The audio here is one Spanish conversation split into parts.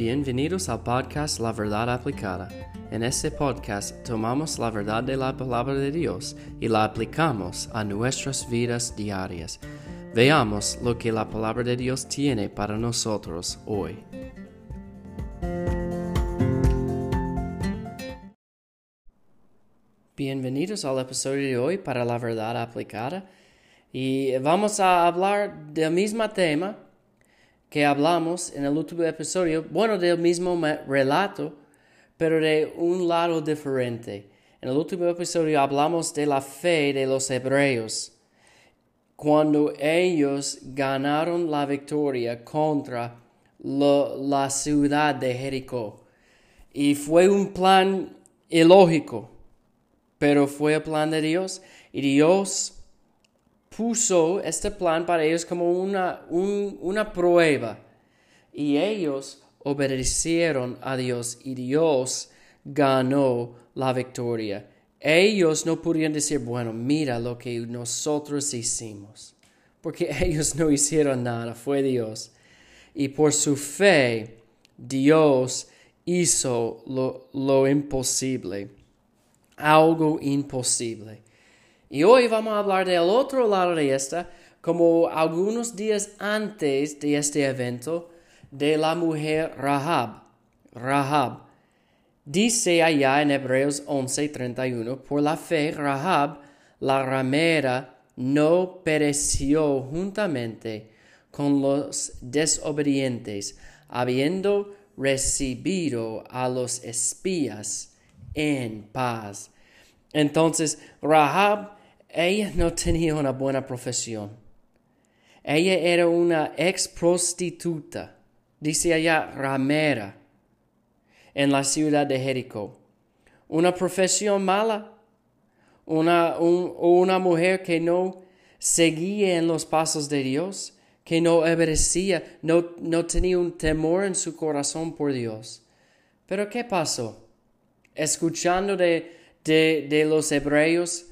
Bienvenidos al podcast La Verdad Aplicada. En este podcast tomamos la verdad de la palabra de Dios y la aplicamos a nuestras vidas diarias. Veamos lo que la palabra de Dios tiene para nosotros hoy. Bienvenidos al episodio de hoy para la verdad aplicada y vamos a hablar del mismo tema que hablamos en el último episodio, bueno, del mismo relato, pero de un lado diferente. En el último episodio hablamos de la fe de los hebreos, cuando ellos ganaron la victoria contra la ciudad de Jericó. Y fue un plan ilógico, pero fue el plan de Dios. Y Dios puso este plan para ellos como una, una prueba. Y ellos obedecieron a Dios y Dios ganó la victoria. Ellos no podían decir, bueno, mira lo que nosotros hicimos, porque ellos no hicieron nada, fue Dios. Y por su fe, Dios hizo lo, lo imposible, algo imposible. Y hoy vamos a hablar del otro lado de esta, como algunos días antes de este evento, de la mujer Rahab. Rahab. Dice allá en Hebreos 11:31, por la fe Rahab, la ramera, no pereció juntamente con los desobedientes, habiendo recibido a los espías en paz. Entonces, Rahab ella no tenía una buena profesión. Ella era una ex prostituta, dice allá ramera, en la ciudad de Jericó. Una profesión mala, una, una mujer que no seguía en los pasos de Dios, que no obedecía, no, no tenía un temor en su corazón por Dios. Pero ¿qué pasó? Escuchando de, de, de los hebreos,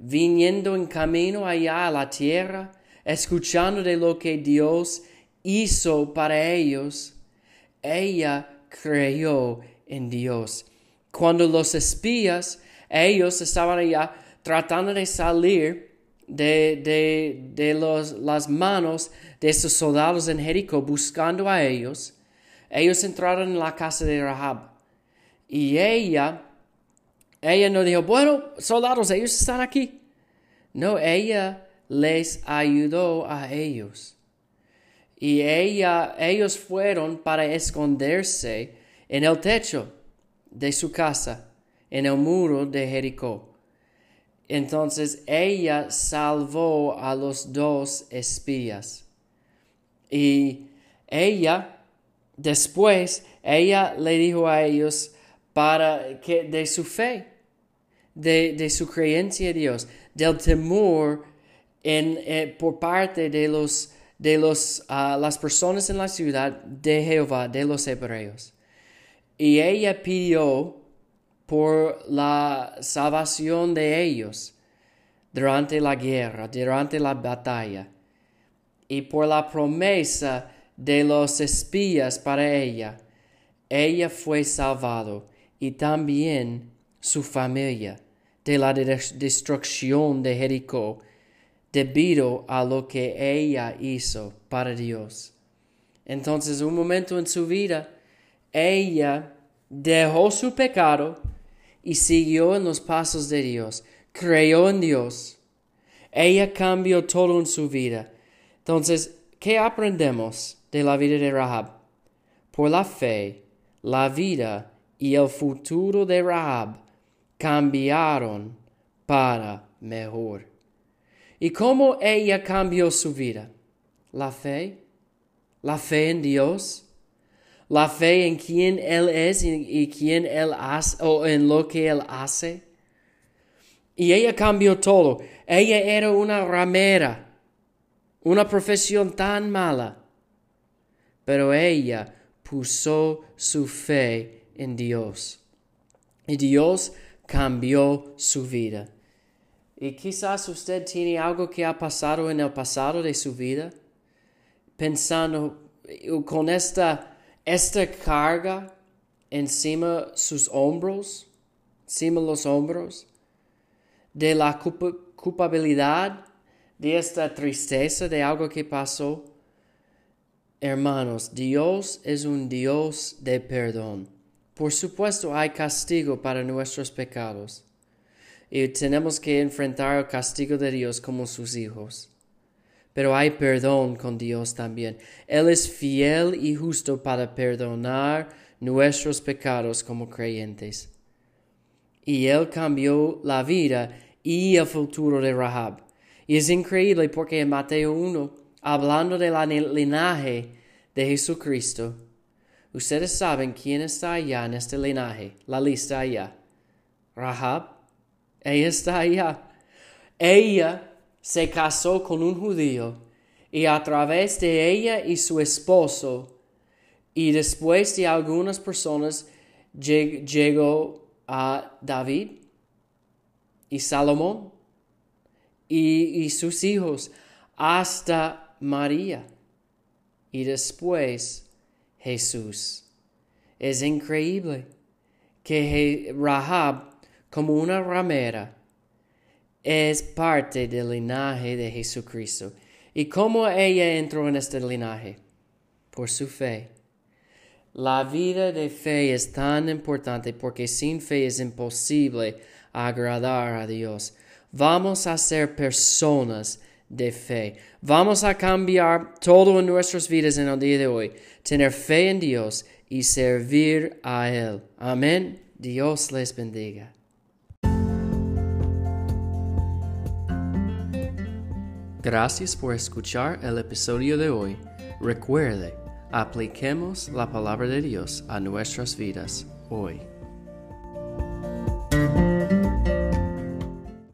viniendo en camino allá a la tierra, escuchando de lo que Dios hizo para ellos, ella creyó en Dios. Cuando los espías, ellos estaban allá tratando de salir de, de, de los, las manos de esos soldados en Jericó buscando a ellos, ellos entraron en la casa de Rahab. Y ella ella no dijo, bueno, soldados, ellos están aquí. No, ella les ayudó a ellos. Y ella, ellos fueron para esconderse en el techo de su casa, en el muro de Jericó. Entonces ella salvó a los dos espías. Y ella, después, ella le dijo a ellos, para que de su fe, de, su creencia en Dios, del temor eh, por parte de, los, de ah, las personas en la ciudad de Jehová, de los hebreos. Y ella pidió por la salvación de ellos durante la guerra, durante la batalla, y por la promesa de los espías para ella. Ella fue salvado y también su familia de la destrucción de Jericó debido a lo que ella hizo para Dios. Entonces, un momento en su vida, ella dejó su pecado y siguió en los pasos de Dios, creyó en Dios. Ella cambió todo en su vida. Entonces, ¿qué aprendemos de la vida de Rahab? Por la fe, la vida y el futuro de Rahab cambiaron para mejor. ¿Y cómo ella cambió su vida? La fe, la fe en Dios, la fe en quién Él es y, quién Él hace, o en lo que Él hace. Y ella cambió todo. Ella era una ramera, una profesión tan mala, pero ella puso su fe en Dios. Y Dios cambió su vida. Y quizás usted tiene algo que ha pasado en el pasado de su vida, pensando con esta esta carga encima sus hombros, encima los hombros, de la culpabilidad, de esta tristeza de algo que pasó. Hermanos, Dios es un Dios de perdón. Por supuesto hay castigo para nuestros pecados y tenemos que enfrentar el castigo de Dios como sus hijos. Pero hay perdón con Dios también. Él es fiel y justo para perdonar nuestros pecados como creyentes. Y Él cambió la vida y el futuro de Rahab. Y es increíble porque en Mateo 1, hablando del linaje de Jesucristo, Ustedes saben quién está allá en este linaje, la lista allá. Rahab, ella está allá. Ella se casó con un judío y a través de ella y su esposo y después de algunas personas llegó a David y Salomón y, y sus hijos hasta María y después Jesús. Es increíble que Rahab, como una ramera, es parte del linaje de Jesucristo. ¿Y cómo ella entró en este linaje? Por su fe. La vida de fe es tan importante porque sin fe es imposible agradar a Dios. Vamos a ser personas de fe. Vamos a cambiar todo en nuestras vidas en el día de hoy. Tener fe en Dios y servir a Él. Amén. Dios les bendiga. Gracias por escuchar el episodio de hoy. Recuerde, apliquemos la palabra de Dios a nuestras vidas hoy.